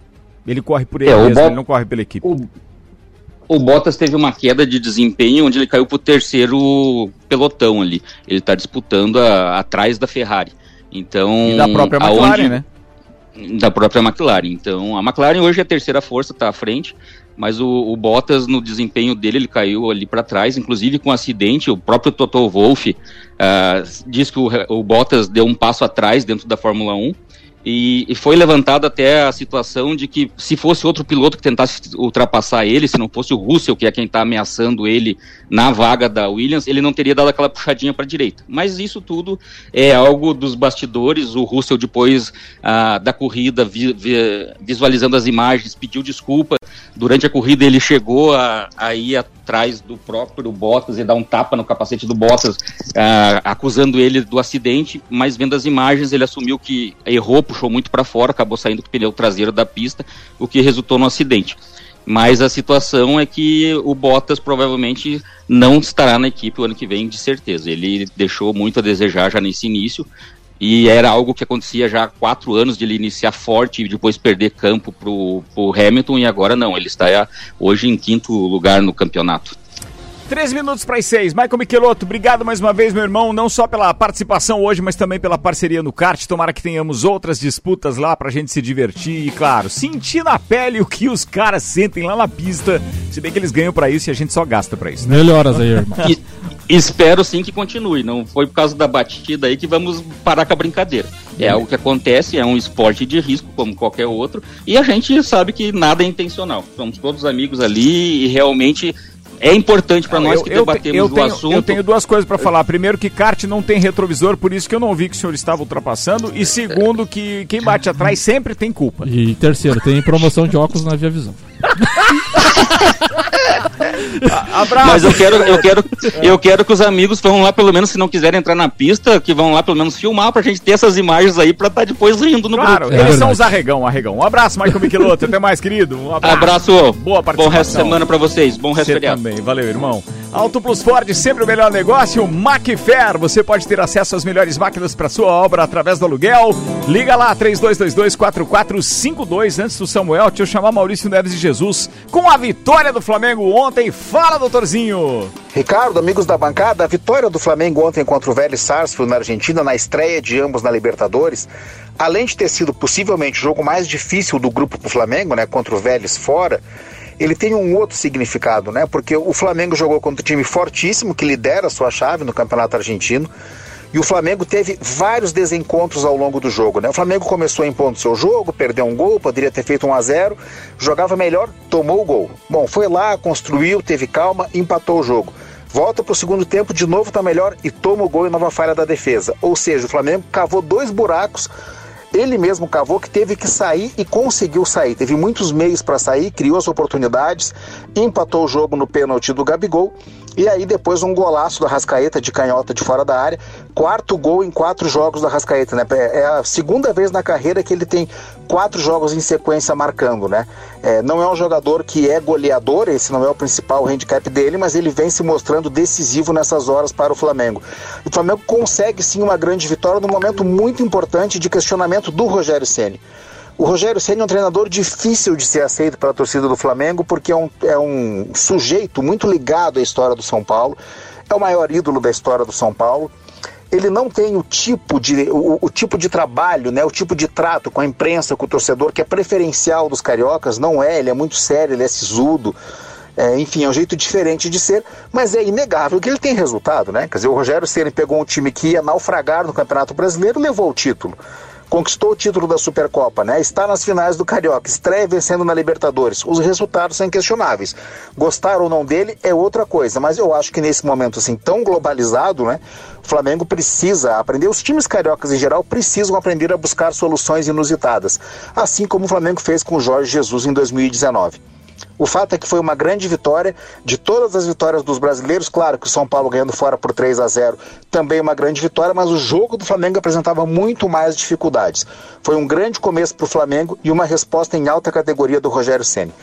Ele corre por ele é, mesmo, ele não corre pela equipe. O o Bottas teve uma queda de desempenho onde ele caiu para o terceiro pelotão ali. Ele está disputando a, atrás da Ferrari. Então, e da própria McLaren, aonde, né? Da própria McLaren. Então, a McLaren hoje é a terceira força, está à frente, mas o, o, Bottas, no desempenho dele, ele caiu ali para trás, inclusive com um acidente. O próprio Toto Wolff uh, diz que o, o Bottas deu um passo atrás dentro da Fórmula 1 e, e, foi levantada até a situação de que se fosse outro piloto que tentasse ultrapassar ele, se não fosse o Russell, que é quem está ameaçando ele na vaga da Williams, ele não teria dado aquela puxadinha para a direita. Mas isso tudo é algo dos bastidores. O Russell, depois ah, da corrida, vi, vi, visualizando as imagens, pediu desculpa. Durante a corrida, ele chegou a, a ir atrás do próprio Bottas e dar um tapa no capacete do Bottas, ah, acusando ele do acidente. Mas vendo as imagens, ele assumiu que errou puxou muito para fora, acabou saindo com o pneu traseiro da pista, o que resultou no acidente. Mas a situação é que o Bottas provavelmente não estará na equipe o ano que vem, de certeza. Ele deixou muito a desejar já nesse início. E era algo que acontecia já há quatro anos de ele iniciar forte e depois perder campo para o Hamilton, e agora não, ele está hoje em quinto lugar no campeonato. Três minutos para as seis. Michael Michelotto, obrigado mais uma vez, meu irmão, não só pela participação hoje, mas também pela parceria no kart. Tomara que tenhamos outras disputas lá pra gente se divertir e, claro, sentir na pele o que os caras sentem lá na pista. Se bem que eles ganham para isso e a gente só gasta para isso. Né? Melhoras aí, irmão. e, espero sim que continue. Não foi por causa da batida aí que vamos parar com a brincadeira. É algo que acontece, é um esporte de risco, como qualquer outro, e a gente sabe que nada é intencional. Somos todos amigos ali e realmente é importante para nós que eu, debatemos eu tenho, o assunto. Eu tenho duas coisas para falar. Primeiro, que kart não tem retrovisor, por isso que eu não vi que o senhor estava ultrapassando. E segundo, que quem bate atrás sempre tem culpa. E terceiro, tem promoção de óculos na Via Visão. Abraço. Mas eu quero, eu quero, eu quero que os amigos vão lá, pelo menos, se não quiserem entrar na pista, que vão lá pelo menos filmar pra gente ter essas imagens aí pra estar tá depois rindo no claro, grupo. eles é são os arregão, arregão. Um abraço, Michael Michelotto. Até mais, querido. Um abraço. abraço. Boa participação. Bom resto de semana pra vocês. Bom resto de também. Valeu, irmão. Auto Plus Ford, sempre o melhor negócio. Macfair, você pode ter acesso às melhores máquinas para sua obra através do aluguel. Liga lá, 3222-4452. Antes do Samuel, deixa eu chamar Maurício Neves de Jesus com a vitória do Flamengo ontem. Fala, doutorzinho! Ricardo, amigos da bancada, a vitória do Flamengo ontem contra o Vélez Sarsfield na Argentina, na estreia de ambos na Libertadores, além de ter sido possivelmente o jogo mais difícil do grupo para o Flamengo, né, contra o Vélez fora, ele tem um outro significado, né? Porque o Flamengo jogou contra um time fortíssimo que lidera a sua chave no Campeonato Argentino. E o Flamengo teve vários desencontros ao longo do jogo. Né? O Flamengo começou impondo seu jogo, perdeu um gol, poderia ter feito um a 0 jogava melhor, tomou o gol. Bom, foi lá, construiu, teve calma, empatou o jogo. Volta para o segundo tempo, de novo está melhor e toma o gol em nova falha da defesa. Ou seja, o Flamengo cavou dois buracos ele mesmo cavou que teve que sair e conseguiu sair. Teve muitos meios para sair, criou as oportunidades, empatou o jogo no pênalti do Gabigol e aí depois um golaço da Rascaeta de canhota de fora da área. Quarto gol em quatro jogos da Rascaeta, né? É a segunda vez na carreira que ele tem quatro jogos em sequência marcando, né? É, não é um jogador que é goleador, esse não é o principal handicap dele, mas ele vem se mostrando decisivo nessas horas para o Flamengo. O Flamengo consegue sim uma grande vitória num momento muito importante de questionamento do Rogério Ceni. O Rogério Senna é um treinador difícil de ser aceito pela torcida do Flamengo, porque é um, é um sujeito muito ligado à história do São Paulo, é o maior ídolo da história do São Paulo. Ele não tem o tipo de, o, o, tipo de trabalho, né, o tipo de trato com a imprensa, com o torcedor, que é preferencial dos cariocas, não é, ele é muito sério, ele é sisudo. É, enfim, é um jeito diferente de ser, mas é inegável que ele tem resultado, né? Quer dizer, o Rogério Ceni pegou um time que ia naufragar no Campeonato Brasileiro e levou o título conquistou o título da Supercopa, né? Está nas finais do Carioca, estreia vencendo na Libertadores. Os resultados são inquestionáveis. Gostar ou não dele é outra coisa, mas eu acho que nesse momento assim tão globalizado, né? O Flamengo precisa aprender, os times cariocas em geral precisam aprender a buscar soluções inusitadas, assim como o Flamengo fez com o Jorge Jesus em 2019. O fato é que foi uma grande vitória de todas as vitórias dos brasileiros. Claro que o São Paulo ganhando fora por 3 a 0 também uma grande vitória, mas o jogo do Flamengo apresentava muito mais dificuldades. Foi um grande começo para o Flamengo e uma resposta em alta categoria do Rogério Ceni.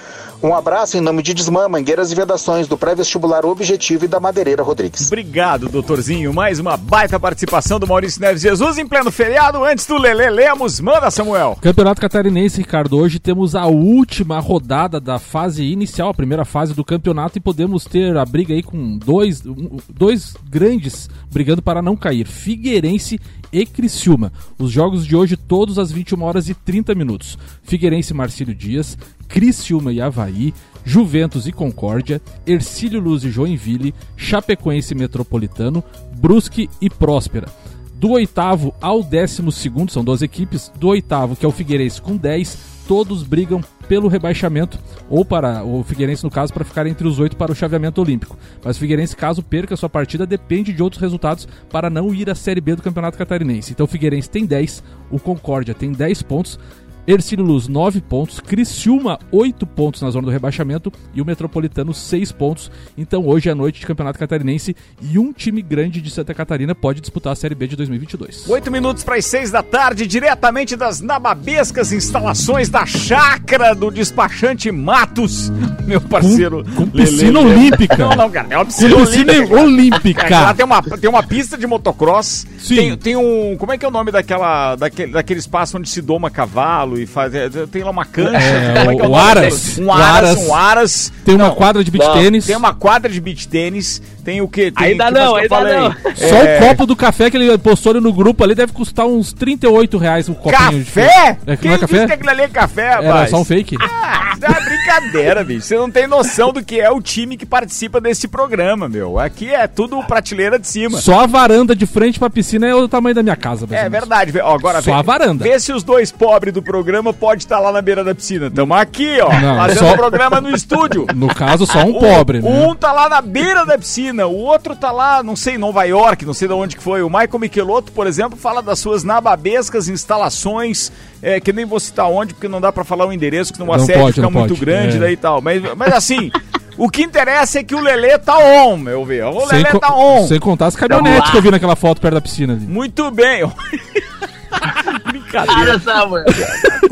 Um abraço em nome de Desmã, Mangueiras e Vedações, do pré-vestibular Objetivo e da Madeireira Rodrigues. Obrigado, doutorzinho. Mais uma baita participação do Maurício Neves Jesus em pleno feriado. Antes do Lele Lemos, manda Samuel. Campeonato Catarinense, Ricardo. Hoje temos a última rodada da fase inicial, a primeira fase do campeonato, e podemos ter a briga aí com dois, dois grandes brigando para não cair: Figueirense e Criciúma. Os jogos de hoje todos às 21 horas e 30 minutos. Figueirense Marcílio Dias, Criciúma e Havaí, Juventus e Concórdia, Ercílio Luz e Joinville, Chapecoense e Metropolitano, Brusque e Próspera. Do oitavo ao décimo segundo, são duas equipes, do oitavo, que é o Figueirense com 10, todos brigam pelo rebaixamento, ou para o Figueirense, no caso, para ficar entre os oito para o chaveamento olímpico. Mas o Figueirense, caso perca sua partida, depende de outros resultados para não ir à Série B do Campeonato Catarinense. Então o Figueirense tem 10, o Concórdia tem 10 pontos, Ercílio Luz 9 pontos, Criciúma 8 pontos na zona do rebaixamento e o Metropolitano 6 pontos. Então hoje é noite de Campeonato Catarinense e um time grande de Santa Catarina pode disputar a Série B de 2022. 8 minutos para as 6 da tarde, diretamente das nababescas instalações da chácara do despachante Matos, meu parceiro. Com, com piscina Lelê. olímpica. Não, não, cara, é uma piscina, piscina olímpica. olímpica. Lá tem uma, tem uma pista de motocross, Sim. Tem, tem um, como é que é o nome daquela, daquele, daquele espaço onde se doma cavalo? E faz. É, tem lá uma cancha. É, como é que é o, o Aras. Um Aras, um Aras. Tem uma não, quadra de beach tênis. Tem uma quadra de beach tênis. Tem o quê? Tem, ainda não, ainda não. Só é... o copo do café que ele postou ali no grupo ali deve custar uns 38 reais o copinho. Café? De... É, Quem não é café? disse que aquilo ali é café, rapaz? Era só um fake. Ah, isso é uma brincadeira, bicho. Você não tem noção do que é o time que participa desse programa, meu. Aqui é tudo prateleira de cima. Só a varanda de frente pra piscina é o tamanho da minha casa. É verdade. Ó, agora Só vê, a varanda. Vê se os dois pobres do programa podem estar lá na beira da piscina. Tamo aqui, ó, não, fazendo só... o programa no estúdio. No caso, só um pobre, né? Um tá lá na beira da piscina, o outro tá lá, não sei, Nova York, não sei de onde que foi. O Michael Michelotto, por exemplo, fala das suas nababescas instalações, é, que nem vou citar onde, porque não dá para falar o endereço, que numa não série pode, fica muito pode. grande é. daí e tal. Mas, mas assim, o que interessa é que o Lelê tá on, meu ver. O Lelê tá on. Sem contar as caminhonetes que eu vi naquela foto perto da piscina ali. Muito bem. brincadeira.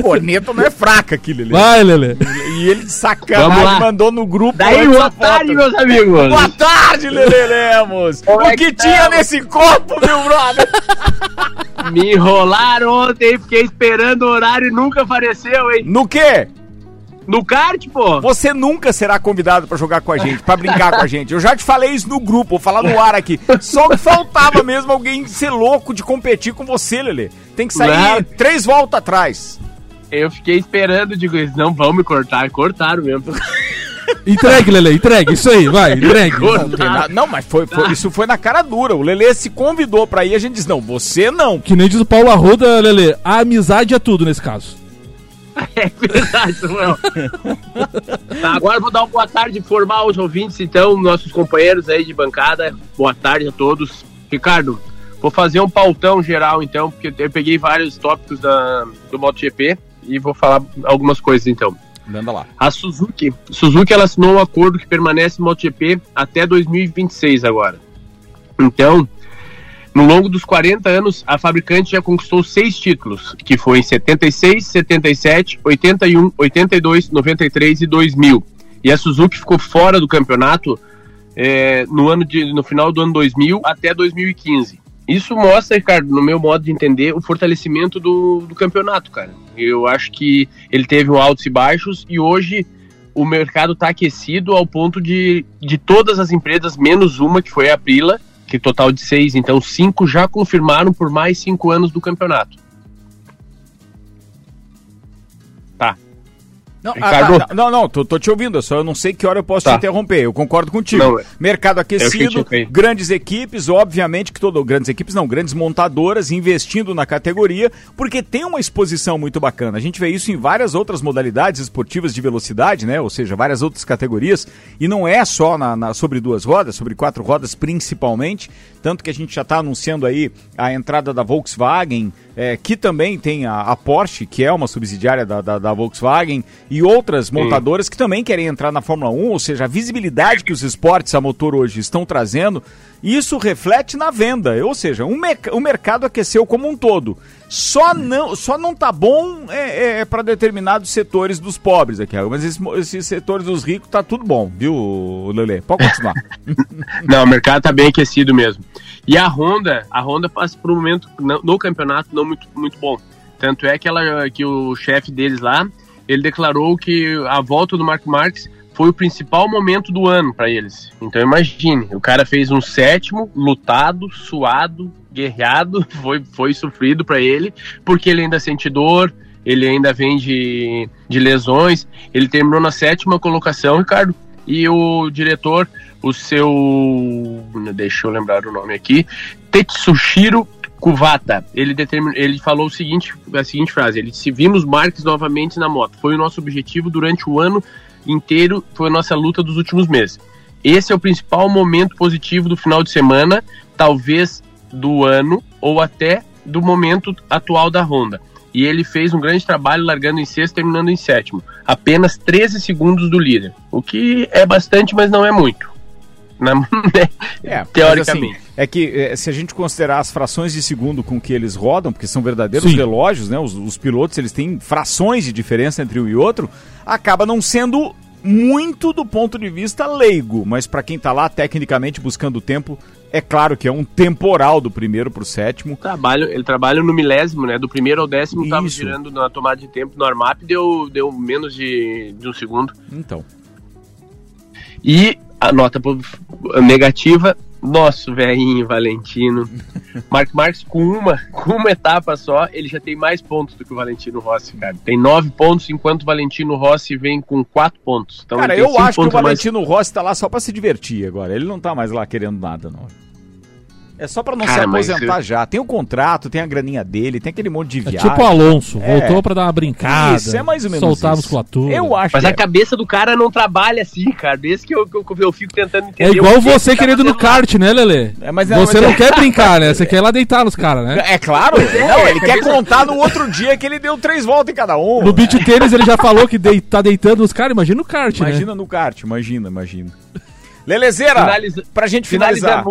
Corneta não é fraca aqui, Lelê. Vai, Lelê. E ele de sacanagem mandou no grupo. Daí, boa foto. tarde, meus amigos. Boa tarde, Lelê Lemos. Como o é que que tinha tá? nesse copo, meu brother? Me enrolaram ontem, fiquei esperando o horário e nunca apareceu, hein? No quê? No kart, pô. Você nunca será convidado pra jogar com a gente, pra brincar com a gente. Eu já te falei isso no grupo, vou falar no ar aqui. Só que faltava mesmo alguém ser louco de competir com você, Lelê. Tem que sair Não. três voltas atrás. Eu fiquei esperando, digo, eles não vão me cortar. Cortaram mesmo. Entregue, Lelê, entregue. Isso aí, vai, entregue. Não, não, mas foi, foi- isso foi na cara dura. O Lelê se convidou pra ir, a gente disse, não, você não. Que nem diz o Paulo Arruda, Lelê, a amizade é tudo nesse caso. É verdade, Samuel. tá, agora vou dar uma boa tarde formal aos ouvintes, então, nossos companheiros aí de bancada. Boa tarde a todos. Ricardo, vou fazer um pautão geral, então, porque eu peguei vários tópicos da, do MotoGP e vou falar algumas coisas, então. Manda lá. A Suzuki, Suzuki ela assinou um acordo que permanece no MotoGP até 2026 agora. Então, no longo dos 40 anos, a fabricante já conquistou seis títulos, que foi em 76, 77, 81, 82, 93 e 2000. E a Suzuki ficou fora do campeonato é, no, ano de, no final do ano 2000 até 2015. Isso mostra, Ricardo, no meu modo de entender, o fortalecimento do, do campeonato, cara. Eu acho que ele teve um altos e baixos e hoje o mercado está aquecido ao ponto de, de todas as empresas, menos uma, que foi a Aprila, total de seis, então cinco já confirmaram por mais cinco anos do campeonato. Não, Ricardo. ah, tá, não, não, tô, tô te ouvindo, só eu não sei que hora eu posso Tá. te interromper. Eu concordo contigo. Não, Mercado aquecido, grandes equipes, obviamente que todo grandes equipes não, grandes montadoras investindo na categoria, porque tem uma exposição muito bacana. A gente vê isso em várias outras modalidades esportivas de velocidade, né? Ou seja, várias outras categorias, e não é só na, na- sobre duas rodas, sobre quatro rodas principalmente, tanto que a gente já está anunciando aí a entrada da Volkswagen, é, que também tem a, a Porsche, que é uma subsidiária da, da, da Volkswagen, e outras montadoras que também querem entrar na Fórmula 1, ou seja, a visibilidade que os esportes a motor hoje estão trazendo, isso reflete na venda, ou seja, um merc- o mercado aqueceu como um todo. Só não, só não tá bom é, para determinados setores dos pobres aqui, mas esses, esses setores dos ricos tá tudo bom, viu, Lele? Pode continuar. Não, o mercado tá bem aquecido mesmo. E a Honda, a Honda passa por um momento no, campeonato não muito, muito bom. Tanto é que, ela, que o chefe deles lá, ele declarou que a volta do Mark Marques foi o principal momento do ano para eles. Então imagine, o cara fez um sétimo, lutado, suado, guerreado, foi, foi sofrido para ele, porque ele ainda sente dor, ele ainda vem de, de lesões, ele terminou na sétima colocação, Ricardo, e o diretor, o seu. Deixa eu lembrar o nome aqui. Tetsushiro Kuvata. Ele, determin, ele falou o seguinte, a seguinte frase: ele se vimos Marques novamente na moto. Foi o nosso objetivo durante o ano inteiro, foi a nossa luta dos últimos meses. Esse é o principal momento positivo do final de semana, talvez do ano ou até do momento atual da Honda. E ele fez um grande trabalho largando em sexto, terminando em sétimo. Apenas 13 segundos do líder. O que é bastante, mas não é muito. Na- É, Teoricamente. assim, é que é, se a gente considerar as frações de segundo com que eles rodam, porque são verdadeiros Sim. relógios, né? Os, os pilotos eles têm frações de diferença entre um e outro, acaba não sendo muito do ponto de vista leigo, mas para quem tá lá tecnicamente buscando tempo, é claro que é um temporal do primeiro pro sétimo. Trabalho, ele trabalha no milésimo, né? Do primeiro ao décimo tava Isso. girando na tomada de tempo no Armap, deu, deu menos de, de um segundo. Então. E a nota negativa, nosso velhinho Valentino. Mark Marques, com uma, com uma etapa só, ele já tem mais pontos do que o Valentino Rossi, cara. Tem nove pontos, enquanto o Valentino Rossi vem com quatro pontos. Então Cara, eu acho que o a mais. Valentino Rossi tá lá só pra se divertir agora. Ele não tá mais lá querendo nada, não. É só pra não Cara, se aposentar eu- já. Tem o contrato, tem a graninha dele, tem aquele monte de É viagem. tipo o Alonso, É. voltou pra dar uma brincada. Isso, é mais ou menos Soltar a isso. musculatura. Eu acho Mas que a é. cabeça do cara não trabalha assim, cara. Desde que eu, que eu, eu fico tentando É entender. igual o que você que tá querendo no fazendo lá. kart, né, Lelê? É, mas não, você mas não é- quer brincar, né? Você quer ir lá deitar nos caras, né? É claro. é, não, ele quer contar no outro dia que ele deu três voltas em cada um. No beat tênis ele já falou que dei- tá deitando os caras, imagina no kart, né? Imagina no kart, imagina, imagina. Lelezeira, Finaliza- pra gente finalizar.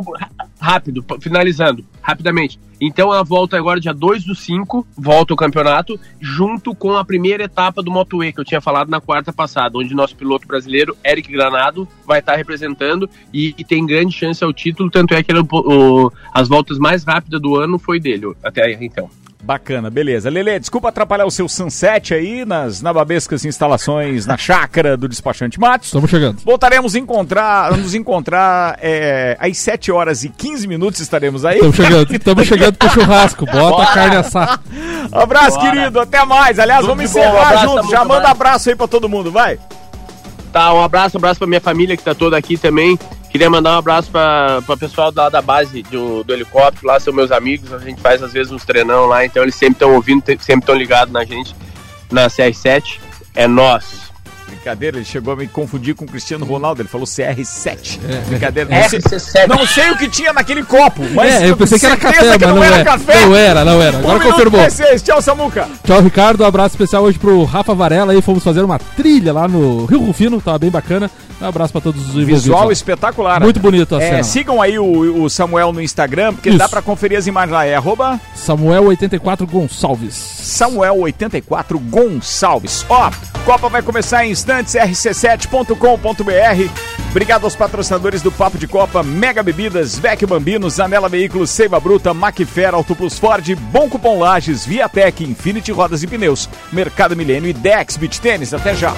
Rápido, finalizando. rapidamente. Então ela volta agora dia 2 do 5, volta o campeonato, junto com a primeira etapa do Moto E, que eu tinha falado na quarta passada, onde nosso piloto brasileiro, Eric Granado, vai estar representando e, e tem grande chance ao título, tanto é que ele, o, as voltas mais rápidas do ano foi dele, até então. Bacana, beleza. Lele, desculpa atrapalhar o seu sunset aí nas nababescas instalações na chácara do despachante Matos. Estamos chegando. Voltaremos a encontrar, nos encontrar é, às 7 horas e 15 minutos estaremos aí. Estamos chegando, estamos chegando pro churrasco. Bota Bora. a carne assar. Abraço, Bora. querido. Até mais. Aliás, Tudo vamos encerrar junto. Já manda abraço aí pra todo mundo, vai. Tá, um abraço, um abraço pra minha família que tá toda aqui também. Queria mandar um abraço para o pessoal da, da base do, do, helicóptero, lá são meus amigos, a gente faz às vezes uns treinão lá, então eles sempre estão ouvindo, sempre estão ligados na gente, na CR7. É nós. Brincadeira, ele chegou a me confundir com o Cristiano Ronaldo, ele falou CR7. É. Brincadeira. Não sei, não sei o que tinha naquele copo, mas é, eu pensei que era café, que mas não, não era é. café. Não era, não era. Agora um confirmou. Tchau, Samuca. Tchau, Ricardo. Um abraço especial hoje pro Rafa Varela aí, fomos fazer uma trilha lá no Rio Rufino, tava bem bacana. Um abraço para todos os envolvidos. Visual espetacular. Muito bonito a é, cena. Sigam aí o, o, Samuel no Instagram, porque Isso. dá para conferir as imagens lá. É arroba... Samuel84 Gonçalves. Samuel84 Gonçalves. Ó, Copa vai começar em instantes, rc7.com.br. Obrigado aos patrocinadores do Papo de Copa, Mega Bebidas, Vec Bambinos, Anela Veículos, Seiva Bruta, Macfer, Auto Plus Ford, Bom Cupom Lages, Viatec, Infinity Rodas e Pneus, Mercado Milênio e Dex Beach Tênis. Até já!